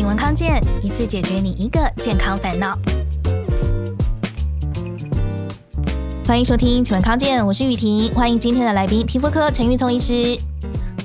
请闻康健，一次解决你一个健康烦恼。欢迎收听请闻康健，我是雨婷，欢迎今天的来宾，皮肤科陈玉聪医师。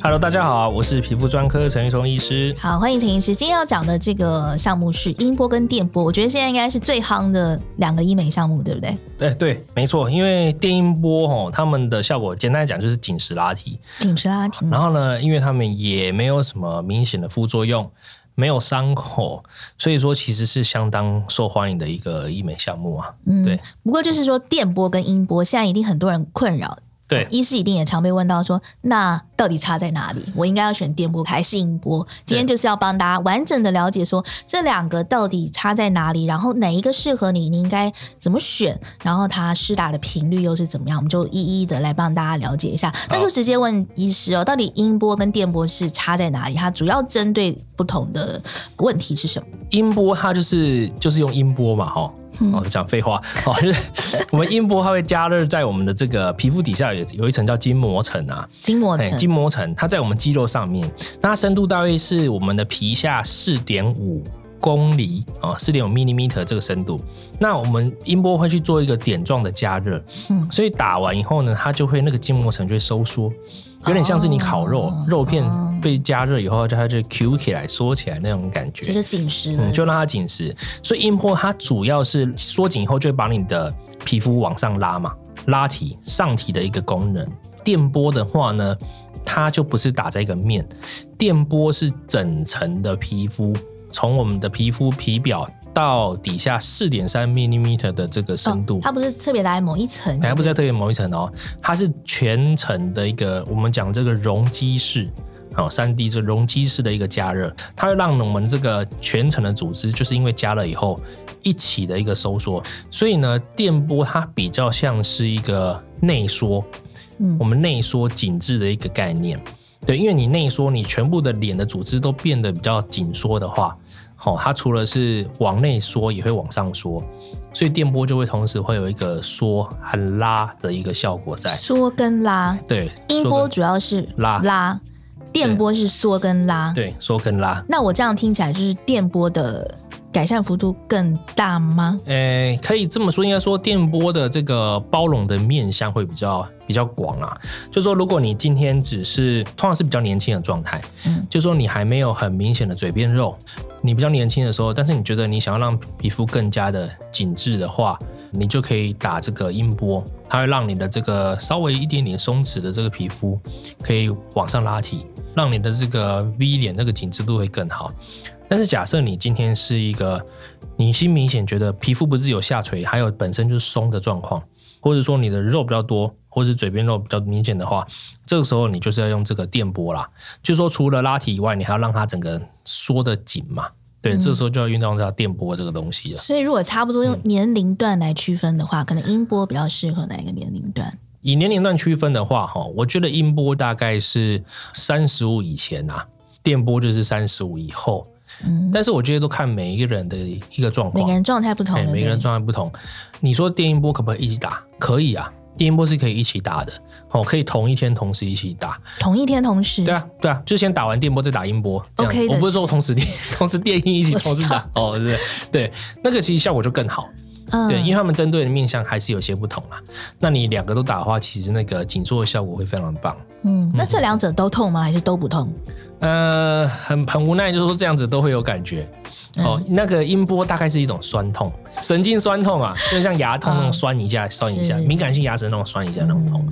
Hello，大家好，我是皮肤专科陈玉聪医师。好，欢迎陈医师。今天要讲的这个项目是音波跟电波，我觉得现在应该是最夯的两个医美项目，对不对？对对，没错。因为电音波哦，他们的效果简单来讲就是紧实拉提，紧实拉提。然后呢，因为他们也没有什么明显的副作用，没有伤口，所以说其实是相当受欢迎的一个医美项目啊。嗯，对。不过就是说电波跟音波，现在一定很多人困扰。对，医师一定也常被问到说，那到底差在哪里？我应该要选电波还是音波？今天就是要帮大家完整的了解说这两个到底差在哪里，然后哪一个适合你，你应该怎么选，然后它施打的频率又是怎么样？我们就一一的来帮大家了解一下。那就直接问医师哦，到底音波跟电波是差在哪里？它主要针对不同的问题是什么？音波它就是就是用音波嘛，哈。哦，讲废话哦，就是我们音波它会加热在我们的这个皮肤底下有有一层叫筋膜层啊，筋膜层，筋膜层它在我们肌肉上面，那它深度大约是我们的皮下四点五公里啊，四点五 millimeter 这个深度。那我们音波会去做一个点状的加热，嗯，所以打完以后呢，它就会那个筋膜层就会收缩，有点像是你烤肉，哦、肉片。被加热以后，它就 Q 起来、缩起来那种感觉，就紧实，嗯，就让它紧实。所以音波它主要是缩紧以后，就会把你的皮肤往上拉嘛，拉提上提的一个功能。电波的话呢，它就不是打在一个面，电波是整层的皮肤，从我们的皮肤皮表。到底下四点三 millimeter 的这个深度，哦，它不是特别来某一层，还不是在特别某一层哦，它是全层的一个，我们讲这个容积式，好，三 D 这容积式的一个加热，它会让我们这个全层的组织，就是因为加热以后一起的一个收缩，所以呢，电波它比较像是一个内缩，嗯，我们内缩紧致的一个概念，对，因为你内缩，你全部的脸的组织都变得比较紧缩的话。哦，它除了是往内缩，也会往上缩，所以电波就会同时会有一个缩和拉的一个效果在。缩跟拉，对，音波主要是拉拉，电波是缩跟拉，对，缩跟拉。那我这样听起来就是电波的改善幅度更大吗？诶、欸，可以这么说，应该说电波的这个包容的面向会比较比较广啊。就说，如果你今天只是通常是比较年轻的状态，嗯，就说你还没有很明显的嘴边肉。你比较年轻的时候，但是你觉得你想要让皮肤更加的紧致的话，你就可以打这个音波，它会让你的这个稍微一点点松弛的这个皮肤可以往上拉提，让你的这个 V 脸那个紧致度会更好。但是假设你今天是一个，你心明显觉得皮肤不是有下垂，还有本身就是松的状况，或者说你的肉比较多。或者嘴边肉比较明显的话，这个时候你就是要用这个电波啦。就是说，除了拉提以外，你还要让它整个缩得紧嘛。对，嗯、这时候就要运用到电波这个东西了。所以，如果差不多用年龄段来区分的话，嗯、可能音波比较适合哪一个年龄段？以年龄段区分的话，哈，我觉得音波大概是三十五以前啊，电波就是三十五以后。嗯，但是我觉得都看每一个人的一个状况，每个人状态不同，每个人状态不同。你说电音波可不可以一起打？可以啊。电音波是可以一起打的，哦，可以同一天同时一起打，同一天同时，对啊，对啊，就先打完电波再打音波，OK，我不是说同时电，同时电音一起 同时打，哦，对对。对，那个其实效果就更好，嗯，对，因为他们针对的面向还是有些不同嘛，那你两个都打的话，其实那个紧缩的效果会非常棒，嗯，那这两者都痛吗？还是都不痛？呃，很很无奈，就是说这样子都会有感觉。哦，那个音波大概是一种酸痛，神经酸痛啊，就像牙痛那种酸一下、酸一下，敏感性牙齿那种酸一下那种痛。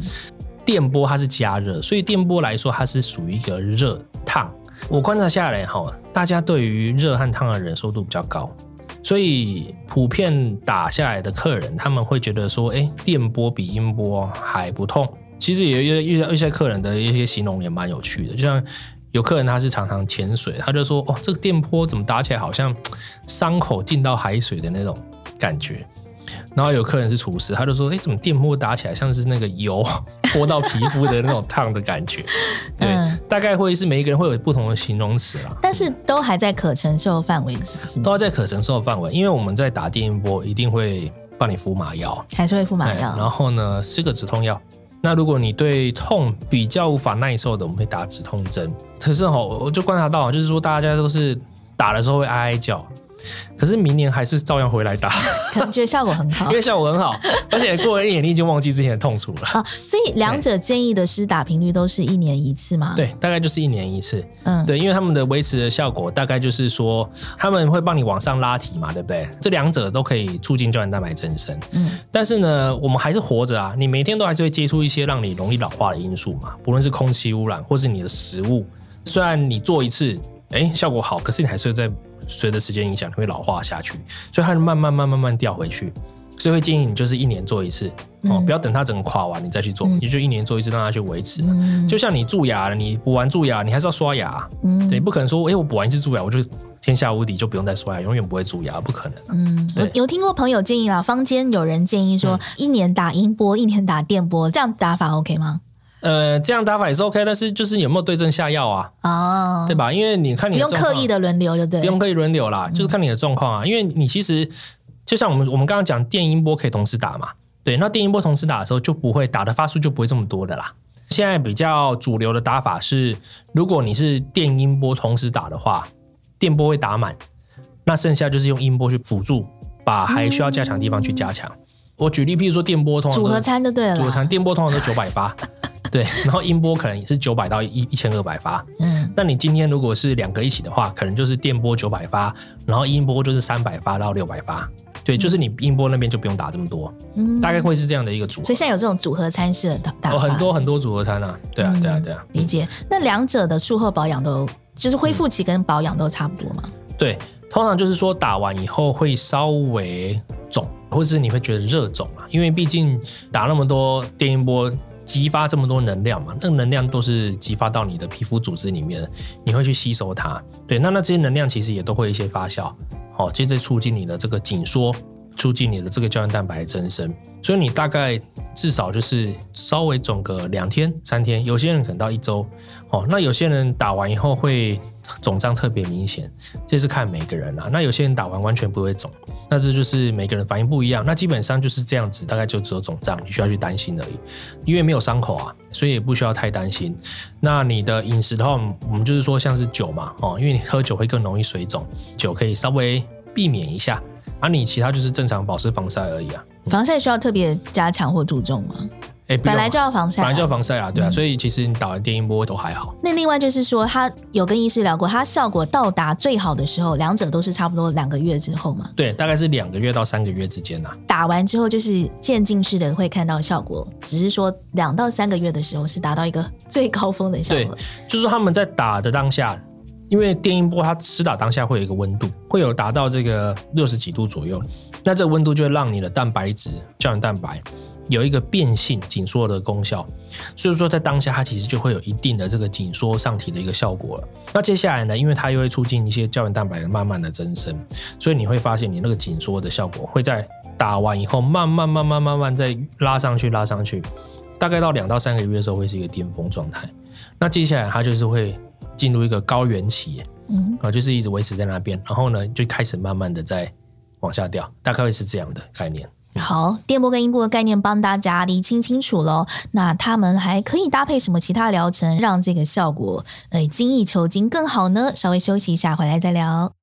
电波它是加热，所以电波来说它是属于一个热烫。我观察下来哈，大家对于热和烫的忍受度比较高，所以普遍打下来的客人他们会觉得说，哎，电波比音波还不痛。其实也遇到一些客人的一些形容也蛮有趣的，就像。有客人他是常常潜水，他就说：“哦，这个电波怎么打起来好像伤口进到海水的那种感觉。”然后有客人是厨师，他就说：“哎，怎么电波打起来像是那个油 泼到皮肤的那种烫的感觉？”对，嗯、大概会是每一个人会有不同的形容词啦。但是都还在可承受范围之内，都还在可承受范围，因为我们在打电波一定会帮你敷麻药，还是会敷麻药，然后呢，吃个止痛药。那如果你对痛比较无法耐受的，我们会打止痛针。可是哈，我就观察到，就是说大家都是打的时候会哀哀叫。可是明年还是照样回来打，可能觉得效果很好，因为效果很好，而且过了一年你已经忘记之前的痛楚了啊。所以两者建议的施打频率都是一年一次吗？对，大概就是一年一次。嗯，对，因为他们的维持的效果大概就是说他们会帮你往上拉提嘛，对不对？这两者都可以促进胶原蛋白增生。嗯，但是呢，我们还是活着啊，你每天都还是会接触一些让你容易老化的因素嘛，不论是空气污染或是你的食物。虽然你做一次，哎，效果好，可是你还是在。随着时间影响，你会老化下去，所以它慢慢慢慢慢掉回去。所以会建议你就是一年做一次，嗯、哦，不要等它整个垮完你再去做，嗯、你就一年做一次，让它去维持。嗯、就像你蛀牙了，你补完蛀牙，你还是要刷牙。嗯，对，不可能说，哎、欸，我补完一次蛀牙，我就天下无敌，就不用再刷牙，永远不会蛀牙，不可能。嗯，对有听过朋友建议啦，坊间有人建议说，嗯、一年打音波，一年打电波，这样打法 OK 吗？呃，这样打法也是 OK，但是就是有没有对症下药啊？哦，对吧？因为你看你的不用刻意的轮流，就对，不用刻意轮流啦，就是看你的状况啊。嗯、因为你其实就像我们我们刚刚讲电音波可以同时打嘛，对，那电音波同时打的时候就不会打的发数就不会这么多的啦。现在比较主流的打法是，如果你是电音波同时打的话，电波会打满，那剩下就是用音波去辅助，把还需要加强的地方去加强。嗯、我举例，譬如说电波通常组合餐就对了，组合餐电波通常都九百八。对，然后音波可能也是九百到一一千二百发。嗯，那你今天如果是两个一起的话，可能就是电波九百发，然后音波就是三百发到六百发。对，就是你音波那边就不用打这么多。嗯，大概会是这样的一个组合。所以现在有这种组合餐式的打法，哦，很多很多组合餐啊。对啊，对啊，对啊。理解。那两者的术后保养都就是恢复期跟保养都差不多吗？对，通常就是说打完以后会稍微肿，或者是你会觉得热肿啊，因为毕竟打那么多电音波。激发这么多能量嘛，那能量都是激发到你的皮肤组织里面，你会去吸收它。对，那那这些能量其实也都会一些发酵，好，接着促进你的这个紧缩，促进你的这个胶原蛋白增生。所以你大概至少就是稍微肿个两天三天，有些人可能到一周。哦，那有些人打完以后会肿胀特别明显，这是看每个人啊。那有些人打完完全不会肿，那这就是每个人反应不一样。那基本上就是这样子，大概就只有肿胀，你需要去担心而已。因为没有伤口啊，所以也不需要太担心。那你的饮食的话，我们就是说像是酒嘛，哦，因为你喝酒会更容易水肿，酒可以稍微避免一下。而、啊、你其他就是正常保湿防晒而已啊。防晒需要特别加强或注重吗？哎，本来就要防晒，本来就要防晒啊，对啊，嗯、所以其实你打完电音波都还好。那另外就是说，他有跟医师聊过，它效果到达最好的时候，两者都是差不多两个月之后嘛？对，大概是两个月到三个月之间呐、啊。打完之后就是渐进式的会看到效果，只是说两到三个月的时候是达到一个最高峰的效果。对，就是说他们在打的当下，因为电音波它施打当下会有一个温度，会有达到这个六十几度左右，那这温度就会让你的蛋白质、胶原蛋白。有一个变性紧缩的功效，所以说在当下它其实就会有一定的这个紧缩上提的一个效果了。那接下来呢，因为它又会促进一些胶原蛋白的慢慢的增生，所以你会发现你那个紧缩的效果会在打完以后慢慢慢慢慢慢再拉上去，拉上去，大概到两到三个月的时候会是一个巅峰状态。那接下来它就是会进入一个高原期，嗯，啊，就是一直维持在那边，然后呢就开始慢慢的在往下掉，大概会是这样的概念。好，电波跟音波的概念帮大家理清清楚喽。那他们还可以搭配什么其他疗程，让这个效果呃精益求精更好呢？稍微休息一下，回来再聊。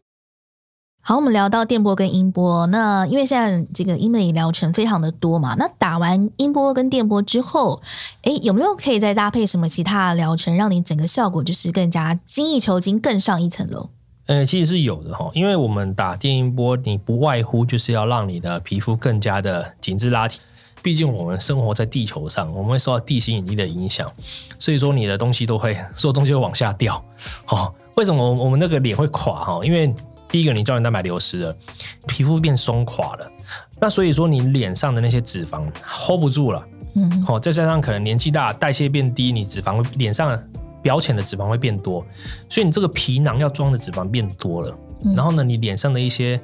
好，我们聊到电波跟音波，那因为现在这个医美疗程非常的多嘛，那打完音波跟电波之后，诶，有没有可以再搭配什么其他的疗程，让你整个效果就是更加精益求精，更上一层楼？呃，其实是有的哈，因为我们打电音波，你不外乎就是要让你的皮肤更加的紧致拉提，毕竟我们生活在地球上，我们会受到地心引力的影响，所以说你的东西都会，所有东西会往下掉。好，为什么我们那个脸会垮哈？因为第一个，你胶原蛋白流失了，皮肤变松垮了，那所以说你脸上的那些脂肪 hold 不住了，嗯，好，再加上可能年纪大，代谢变低，你脂肪脸上表浅的脂肪会变多，所以你这个皮囊要装的脂肪变多了，嗯。然后呢，你脸上的一些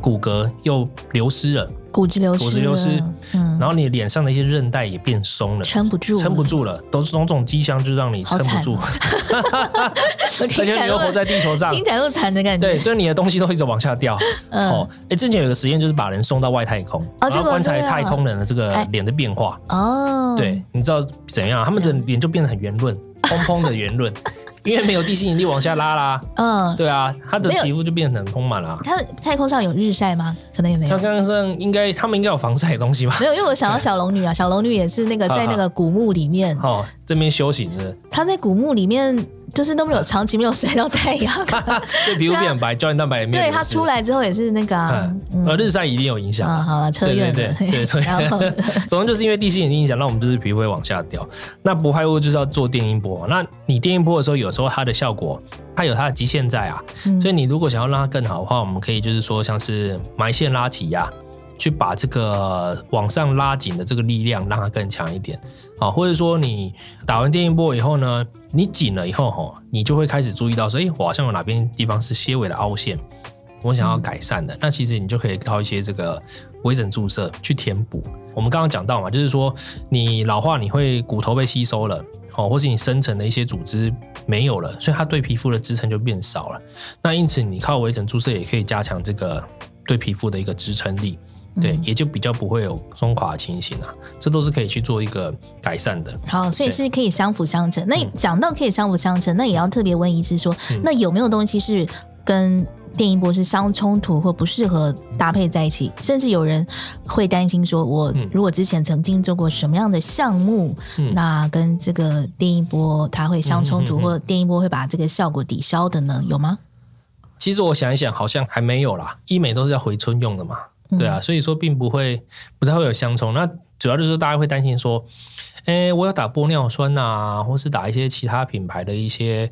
骨骼又流失了，骨质流失，骨质流失，嗯，然后你脸上的一些韧带也变松了，撑不住，撑不住了，都是种种迹象，就让你撑不住，而且你又活在地球上，听起来又惨的感觉。对，所以你的东西都一直往下掉。嗯哦，哎，之前有个实验就是把人送到外太空，然后观察太空人的这个脸的变化。哦，对，你知道怎样？他们的脸就变得很圆润，蓬蓬的圆润。因为没有地心引力往下拉啦，嗯，对啊，他的皮肤就变得很丰满了。他太空上有日晒吗？可能也没有。他刚刚说应该，他们应该有防晒的东西吧？没有，因为我想到小龙女啊，小龙女也是那个在那个古墓里面，哦，这边修行的。他在古墓里面。就是都没有长期没有晒到太阳，所以皮肤变很白，胶原蛋白也没有。对，他出来之后也是那个，呃，日晒一定有影响。好了，车院对对对，然后 总之就是因为地心引力影响，让我们就是皮肤会往下掉。那不外乎就是要做电音波。那你电音波的时候，有时候它的效果，它有它的极限在啊。所以你如果想要让它更好的话，我们可以就是说像是埋线拉提呀。去把这个往上拉紧的这个力量让它更强一点，好，或者说你打完电音波以后呢，你紧了以后哈，你就会开始注意到说，哎，我好像有哪边地方是些微的凹陷，我想要改善的，嗯、那其实你就可以靠一些这个微整注射去填补。我们刚刚讲到嘛，就是说你老化你会骨头被吸收了，哦，或是你深层的一些组织没有了，所以它对皮肤的支撑就变少了。那因此你靠微整注射也可以加强这个对皮肤的一个支撑力。对，也就比较不会有松垮的情形啊，这都是可以去做一个改善的。好，所以是可以相辅相成。那讲到可以相辅相成，那也要特别问医师说，那有没有东西是跟电音波是相冲突或不适合搭配在一起？甚至有人会担心说，我如果之前曾经做过什么样的项目，那跟这个电音波它会相冲突，或电音波会把这个效果抵消的呢？有吗？其实我想一想，好像还没有啦。医美都是要回春用的嘛。对啊，所以说并不会不太会有相冲。那主要就是大家会担心说，诶，我要打玻尿酸啊，或是打一些其他品牌的一些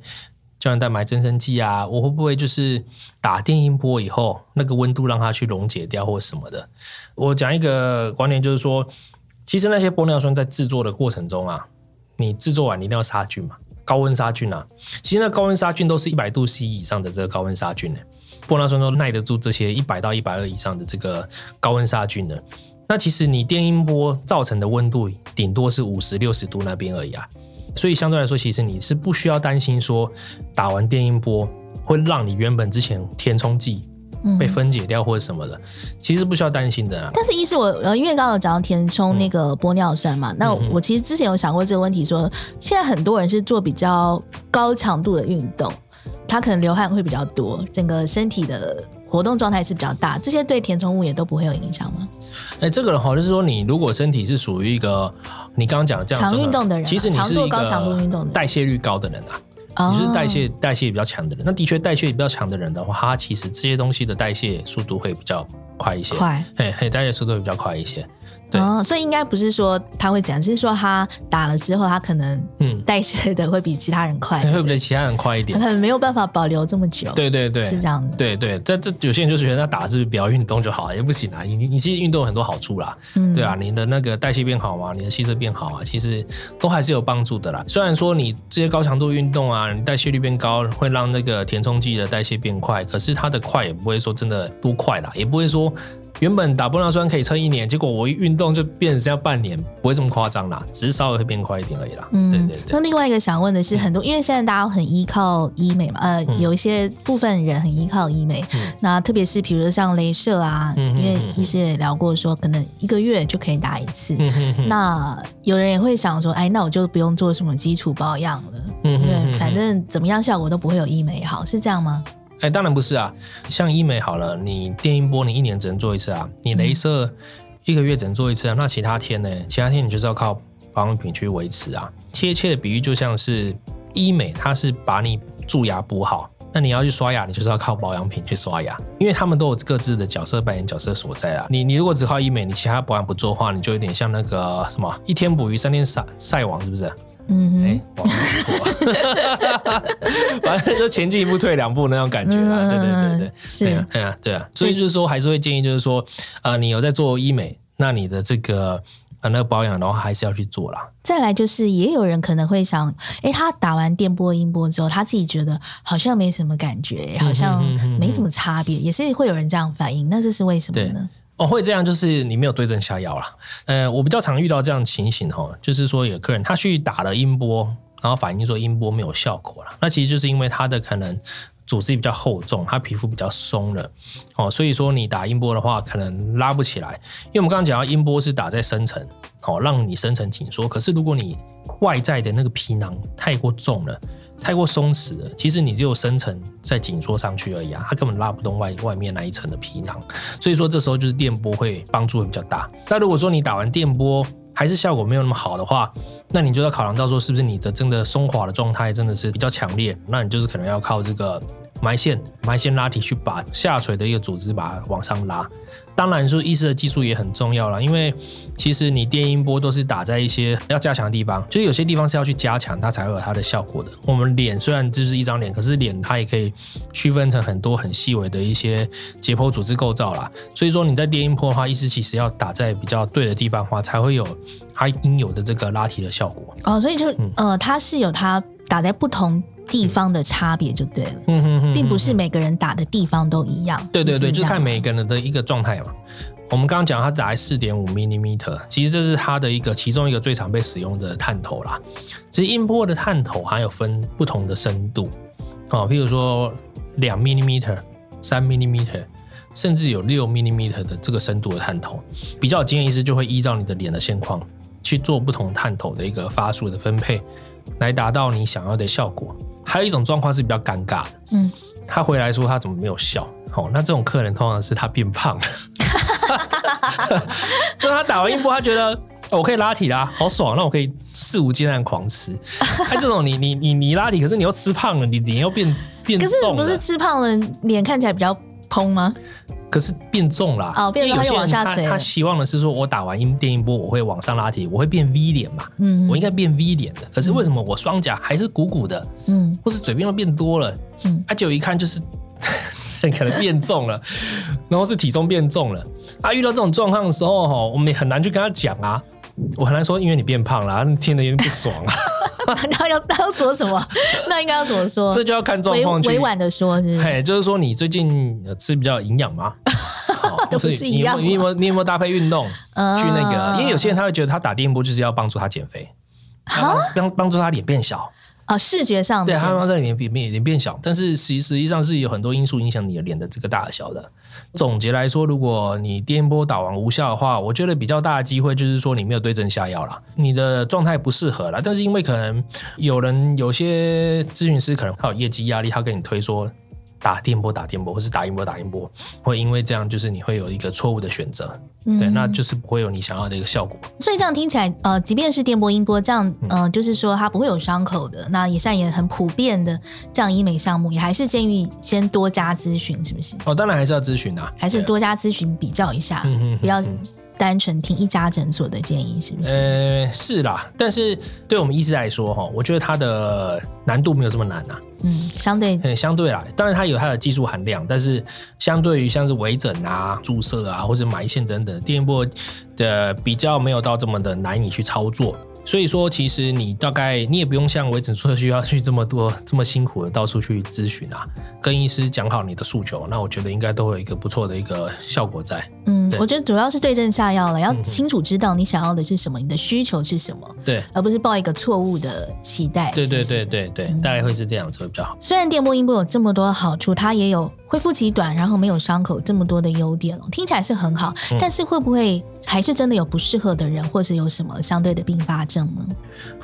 胶原蛋白增生剂啊，我会不会就是打电音波以后，那个温度让它去溶解掉或什么的？我讲一个观念，就是说，其实那些玻尿酸在制作的过程中啊，你制作完你一定要杀菌嘛，高温杀菌啊。其实那高温杀菌都是一百度 C 以上的这个高温杀菌呢。玻尿酸都耐得住这些一百到一百二以上的这个高温杀菌的。那其实你电音波造成的温度顶多是五十六十度那边而已啊。所以相对来说，其实你是不需要担心说打完电音波会让你原本之前填充剂被分解掉或者什么的，其实不需要担心的啊。但是医师，我呃，因为刚刚有讲到填充那个玻尿酸嘛，那我其实之前有想过这个问题，说现在很多人是做比较高强度的运动。他可能流汗会比较多，整个身体的活动状态是比较大，这些对填充物也都不会有影响吗？哎、欸，这个的话就是说，你如果身体是属于一个你刚刚讲的这样长运动的人、啊，其实你是一个代谢率高的人啊，你是代谢代谢比较强的人。那的确代谢比较强的人的话，他其实这些东西的代谢速度会比较快一些，快，嘿嘿，代谢速度会比较快一些。哦，所以应该不是说他会怎样，只是说他打了之后，他可能嗯代谢的会比其他人快，会比其他人快一点，可能没有办法保留这么久。对对对，是这样的。对对，这这有些人就是觉得他打是不要运动就好，也不行啊。你你其实运动有很多好处啦，嗯，对啊，你的那个代谢变好嘛，你的气色变好啊，其实都还是有帮助的啦。虽然说你这些高强度运动啊，你代谢率变高，会让那个填充剂的代谢变快，可是它的快也不会说真的多快啦，也不会说。原本打玻尿酸可以撑一年，结果我一运动就变成要半年，不会这么夸张啦，只是稍微会变快一点而已啦。嗯，对对对。那另外一个想问的是，很多、嗯、因为现在大家很依靠医美嘛，呃，嗯、有一些部分人很依靠医美，嗯、那特别是比如说像镭射啊，嗯、因为医师也聊过说，可能一个月就可以打一次。嗯、那有人也会想说，哎，那我就不用做什么基础保养了，嗯、因为反正怎么样效果都不会有医美好，是这样吗？哎，当然不是啊。像医美好了，你电音波你一年只能做一次啊，你镭射一个月只能做一次啊。那其他天呢？其他天你就是要靠保养品去维持啊。贴切的比喻就像是医美，它是把你蛀牙补好，那你要去刷牙，你就是要靠保养品去刷牙，因为他们都有各自的角色扮演角色所在啊。你你如果只靠医美，你其他保养不做的话，你就有点像那个什么一天捕鱼三天晒晒网，是不是？嗯，哎，网不错，反正就前进一步退两步那种感觉啦。对对对对，是，对啊，对啊。所以就是说，还是会建议，就是说，呃，你有在做医美，那你的这个呃那个保养的话，还是要去做啦。再来就是，也有人可能会想，哎，他打完电波、音波之后，他自己觉得好像没什么感觉，好像没什么差别，也是会有人这样反应。那这是为什么呢？哦，会这样，就是你没有对症下药啦。呃，我比较常遇到这样情形哈，就是说有客人他去打了音波，然后反映说音波没有效果了，那其实就是因为他的可能。组织比较厚重，它皮肤比较松了，哦，所以说你打音波的话，可能拉不起来。因为我们刚刚讲到音波是打在深层，哦，让你深层紧缩。可是如果你外在的那个皮囊太过重了，太过松弛了，其实你只有深层在紧缩上去而已啊，它根本拉不动外外面那一层的皮囊。所以说这时候就是电波会帮助会比较大。那如果说你打完电波，还是效果没有那么好的话，那你就要考量到说，是不是你的真的松垮的状态真的是比较强烈？那你就是可能要靠这个埋线、埋线拉提去把下垂的一个组织把它往上拉。当然说，医师的技术也很重要了，因为其实你电音波都是打在一些 要加强的地方，就是有些地方是要去加强，它才会有它的效果的。我们脸虽然就是一张脸，可是脸它也可以区分成很多很细微的一些解剖组织构造啦。所以说你在电音波的话，医师其实要打在比较对的地方的话，才会有它应有的这个拉提的效果。哦，所以就呃，它是有它打在不同。地方的差别就对了，嗯哼哼，并不是每个人打的地方都一样。对对对，就看每个人的一个状态嘛。我们刚刚讲它打在四点五 millimeter，其实这是它的一个其中一个最常被使用的探头啦。其实音波的探头还有分不同的深度，哦，譬如说两 millimeter、三 millimeter，甚至有六 millimeter 的这个深度的探头。比较有经验医师就会依照你的脸的现况去做不同探头的一个发数的分配，来达到你想要的效果。还有一种状况是比较尴尬的，嗯，他回来说他怎么没有效？哦，那这种客人通常是他变胖了，就他打完一波，他觉得我可以拉体啦，好爽，那我可以肆无忌惮狂吃。哎，这种你你你你拉体，可是你又吃胖了，你脸又变变重了，可是不是吃胖了，脸看起来比较蓬吗？可是变重了，哦，变重他又往下垂。他希望的是说，我打完音电音波，我会往上拉提，我会变 V 脸嘛？嗯，我应该变 V 脸的。可是为什么我双颊还是鼓鼓的？嗯，或是嘴边又变多了？嗯，啊，就一看就是 可能变重了，然后是体重变重了。啊，遇到这种状况的时候，哈，我们也很难去跟他讲啊。我很难说，因为你变胖了，听得有点不爽啊。那要那要说什么？那应该要怎么说？这就要看状况去。委婉的说是，是，嘿，就是说你最近吃比较营养吗？都不是一样。你有没有你有没有搭配运动去那个？因为有些人他会觉得他打电波就是要帮助他减肥，帮帮助他脸变小啊，视觉上对，它放在脸脸脸变小，但是实实际上是有很多因素影响你的脸的这个大小的。总结来说，如果你电波打完无效的话，我觉得比较大的机会就是说你没有对症下药了，你的状态不适合了。但是因为可能有人有些咨询师可能他有业绩压力，他跟你推说。打电波打电波，或是打音波打音波，会因为这样，就是你会有一个错误的选择，嗯、对，那就是不会有你想要的一个效果。所以这样听起来，呃，即便是电波音波这样，嗯、呃，就是说它不会有伤口的，那也算也很普遍的这样医美项目，也还是建议先多加咨询，是不是？哦，当然还是要咨询的，还是多加咨询比较一下，嗯嗯，不要单纯听一家诊所的建议，是不是？呃，是啦，但是对我们医师来说，哈，我觉得它的难度没有这么难啊。嗯，相对，嗯，相对啦，当然它有它的技术含量，但是相对于像是微整啊、注射啊或者埋线等等，电波的比较没有到这么的难以去操作。所以说，其实你大概你也不用像微整出需要去这么多这么辛苦的到处去咨询啊，跟医师讲好你的诉求，那我觉得应该都会有一个不错的一个效果在。嗯，我觉得主要是对症下药了，要清楚知道你想要的是什么，你的需求是什么，对，而不是抱一个错误的期待。对对对对对，大概会是这样子会比较好。虽然电波音波有这么多好处，它也有。恢复期短，然后没有伤口，这么多的优点哦，听起来是很好。嗯、但是会不会还是真的有不适合的人，或是有什么相对的并发症呢？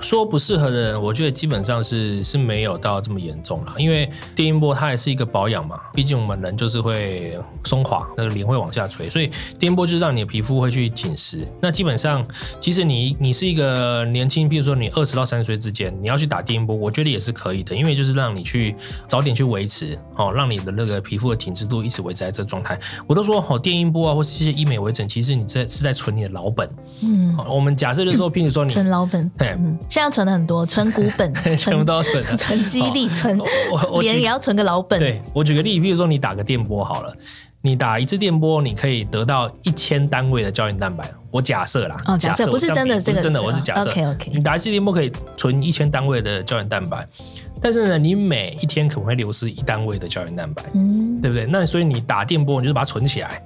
说不适合的人，我觉得基本上是是没有到这么严重了。因为电音波它也是一个保养嘛，毕竟我们人就是会松垮，那个脸会往下垂，所以电音波就是让你的皮肤会去紧实。那基本上，即使你你是一个年轻，比如说你二十到三十岁之间，你要去打电音波，我觉得也是可以的，因为就是让你去早点去维持哦，让你的那个皮肤的紧致度一直维持在这个状态，我都说好，电音波啊，或是这些医美微整，其实你在是在存你的老本。嗯，我们假设的时候，譬如说你存老本，对，嗯，现在存的很多，存股本，全部都要存，存基地，存，别人也要存个老本。对，我举个例，譬如说你打个电波好了，你打一次电波，你可以得到一千单位的胶原蛋白。我假设啦，哦，假设不是真的，这个真的，我是假设。OK OK，你打一次电波可以存一千单位的胶原蛋白，但是呢，你每一天可能会流失一单位的胶原蛋白，嗯，对不对？那所以你打电波，你就是把它存起来，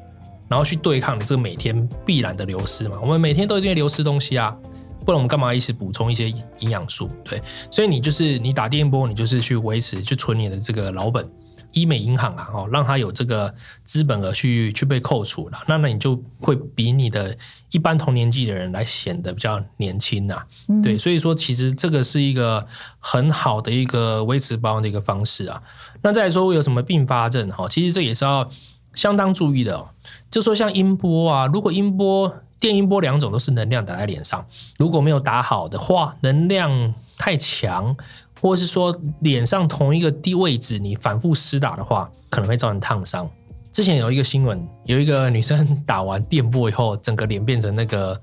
然后去对抗你这个每天必然的流失嘛。我们每天都一定会流失东西啊，不然我们干嘛一直补充一些营养素？对，所以你就是你打电波，你就是去维持去存你的这个老本。医美银行啊，哦，让他有这个资本额去去被扣除了，那那你就会比你的一般同年纪的人来显得比较年轻呐、啊。嗯、对，所以说其实这个是一个很好的一个维持保养的一个方式啊。那再来说有什么并发症哈？其实这也是要相当注意的哦。就说像音波啊，如果音波、电音波两种都是能量打在脸上，如果没有打好的话，能量太强。或者是说脸上同一个地位置，你反复施打的话，可能会造成烫伤。之前有一个新闻，有一个女生打完电波以后，整个脸变成那个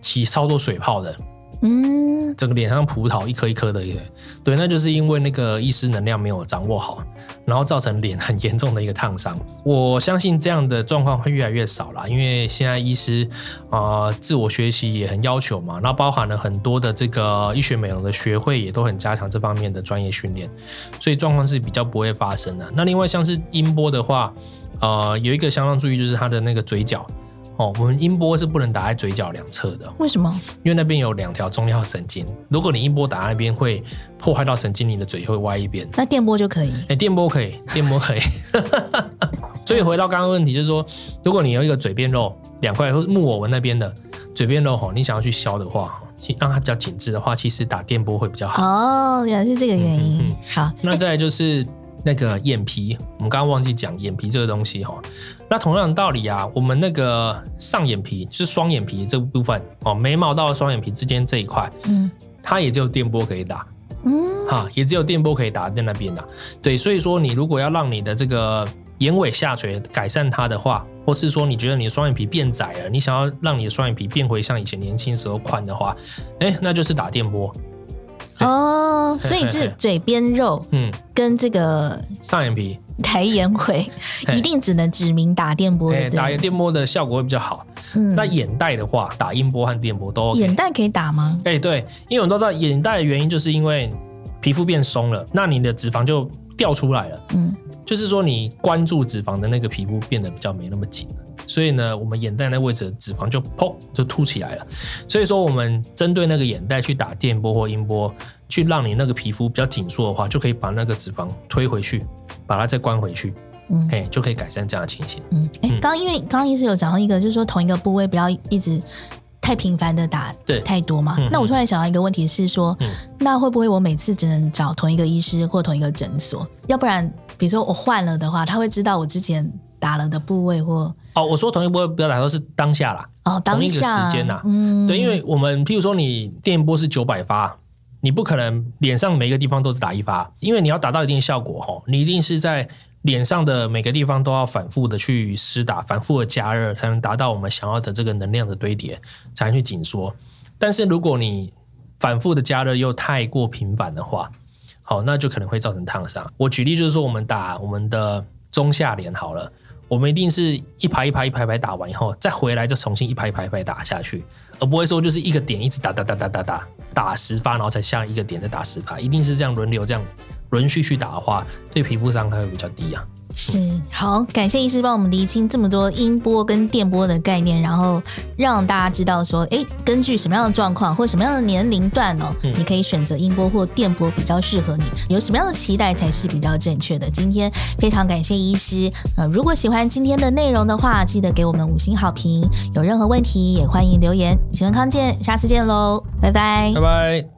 起超多水泡的。嗯，整个脸上葡萄一颗一颗的，对，那就是因为那个医师能量没有掌握好，然后造成脸很严重的一个烫伤。我相信这样的状况会越来越少了，因为现在医师啊、自我学习也很要求嘛，那包含了很多的这个医学美容的学会也都很加强这方面的专业训练，所以状况是比较不会发生的。那另外像是音波的话，呃，有一个相当注意就是他的那个嘴角。哦，我们音波是不能打在嘴角两侧的。为什么？因为那边有两条重要神经，如果你音波打在那边，会破坏到神经，你的嘴会歪一边。那电波就可以？哎，电波可以，电波可以。所以回到刚刚问题，就是说，如果你有一个嘴边肉两块，或木偶纹那边的嘴边肉吼，你想要去消的话，让它比较紧致的话，其实打电波会比较好。哦，原来是这个原因。嗯，好，那再来就是。那个眼皮，我们刚刚忘记讲眼皮这个东西哈。那同样的道理啊，我们那个上眼皮就是双眼皮这部分哦，眉毛到双眼皮之间这一块，嗯，它也只有电波可以打，嗯，哈，也只有电波可以打在那边的。对，所以说你如果要让你的这个眼尾下垂改善它的话，或是说你觉得你的双眼皮变窄了，你想要让你的双眼皮变回像以前年轻时候宽的话，哎，那就是打电波。哦，所以是嘴边肉，嗯，跟这个上眼皮、抬眼尾，一定只能指明打电波，对，打电波的效果会比较好。嗯，那眼袋的话，打音波和电波都 OK。眼袋可以打吗？哎，对，因为我们都知道眼袋的原因，就是因为皮肤变松了，那你的脂肪就掉出来了。嗯，就是说你关注脂肪的那个皮肤变得比较没那么紧。所以呢，我们眼袋那位置的脂肪就砰就凸起来了。所以说，我们针对那个眼袋去打电波或音波，去让你那个皮肤比较紧缩的话，就可以把那个脂肪推回去，把它再关回去，嗯，哎，就可以改善这样的情形。嗯，哎，刚刚因为刚刚医师有讲到一个，就是说同一个部位不要一直太频繁的打，对，太多嘛。嗯、那我突然想到一个问题是说，嗯、那会不会我每次只能找同一个医师或同一个诊所？要不然，比如说我换了的话，他会知道我之前打了的部位或。哦，我说同一波不要打，说是当下啦，哦，当下，同一个时间呐，嗯，对，因为我们譬如说你电波是九百发，你不可能脸上每个地方都是打一发，因为你要达到一定效果吼，你一定是在脸上的每个地方都要反复的去施打，反复的加热，才能达到我们想要的这个能量的堆叠，才能去紧缩。但是如果你反复的加热又太过频繁的话，好，那就可能会造成烫伤。我举例就是说，我们打我们的中下脸好了。我们一定是一排一排一排排打完以后，再回来就重新一排一排一排打下去，而不会说就是一个点一直打打打打打打打十发，然后才下一个点再打十发，一定是这样轮流这样轮序去打的话，对皮肤伤害会比较低啊。是，好，感谢医师帮我们厘清这么多音波跟电波的概念，然后让大家知道说，哎，根据什么样的状况或什么样的年龄段哦，嗯、你可以选择音波或电波比较适合你，有什么样的期待才是比较正确的。今天非常感谢医师，呃，如果喜欢今天的内容的话，记得给我们五星好评。有任何问题也欢迎留言。喜欢康健，下次见喽，拜拜，拜拜。